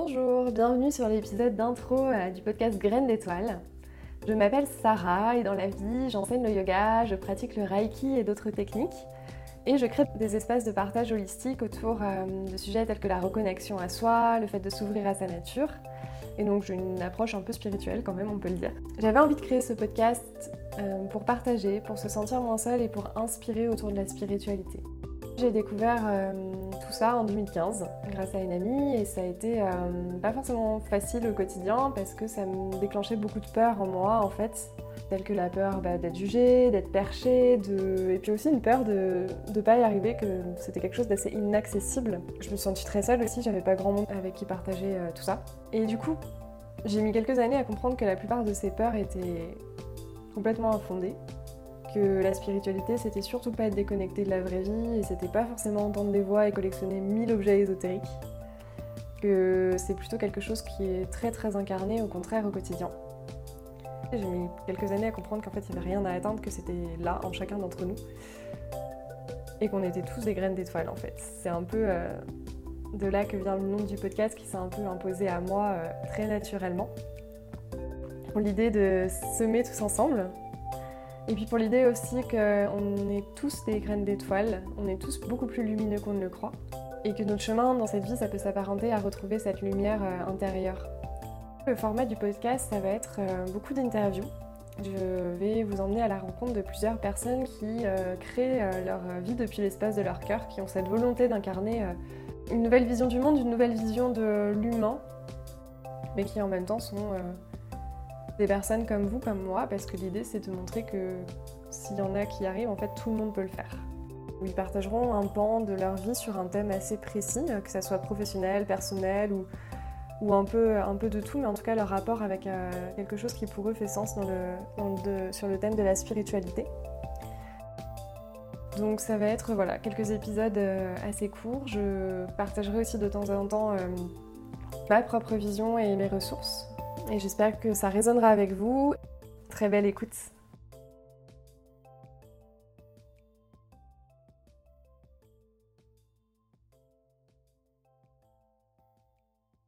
Bonjour, bienvenue sur l'épisode d'intro euh, du podcast Graines d'étoiles. Je m'appelle Sarah et dans la vie, j'enseigne le yoga, je pratique le reiki et d'autres techniques. Et je crée des espaces de partage holistique autour euh, de sujets tels que la reconnexion à soi, le fait de s'ouvrir à sa nature. Et donc j'ai une approche un peu spirituelle quand même, on peut le dire. J'avais envie de créer ce podcast euh, pour partager, pour se sentir moins seul et pour inspirer autour de la spiritualité. J'ai découvert euh, tout ça en 2015 grâce à une amie et ça a été euh, pas forcément facile au quotidien parce que ça me déclenchait beaucoup de peur en moi en fait, telle que la peur bah, d'être jugée, d'être perchée, et puis aussi une peur de ne pas y arriver, que c'était quelque chose d'assez inaccessible. Je me suis sentie très seule aussi, j'avais pas grand monde avec qui partager euh, tout ça. Et du coup, j'ai mis quelques années à comprendre que la plupart de ces peurs étaient complètement infondées que la spiritualité, c'était surtout pas être déconnecté de la vraie vie et c'était pas forcément entendre des voix et collectionner mille objets ésotériques. Que c'est plutôt quelque chose qui est très très incarné au contraire au quotidien. J'ai mis quelques années à comprendre qu'en fait il n'y avait rien à atteindre, que c'était là en chacun d'entre nous et qu'on était tous des graines d'étoiles en fait. C'est un peu euh, de là que vient le nom du podcast qui s'est un peu imposé à moi euh, très naturellement. L'idée de semer tous ensemble, et puis pour l'idée aussi qu'on est tous des graines d'étoiles, on est tous beaucoup plus lumineux qu'on ne le croit, et que notre chemin dans cette vie, ça peut s'apparenter à retrouver cette lumière euh, intérieure. Le format du podcast, ça va être euh, beaucoup d'interviews. Je vais vous emmener à la rencontre de plusieurs personnes qui euh, créent leur vie depuis l'espace de leur cœur, qui ont cette volonté d'incarner une nouvelle vision du monde, une nouvelle vision de l'humain, mais qui en même temps sont des personnes comme vous, comme moi, parce que l'idée c'est de montrer que s'il y en a qui arrivent, en fait tout le monde peut le faire. Ils partageront un pan de leur vie sur un thème assez précis, que ce soit professionnel, personnel ou, un, peu, de tout, mais en tout cas leur rapport avec euh, quelque chose qui pour eux fait sens sur le thème de la spiritualité. Donc ça va être voilà, quelques épisodes euh, assez courts. Je partagerai aussi de temps en temps euh, ma propre vision et mes ressources et j'espère que ça résonnera avec vous. Très belle écoute.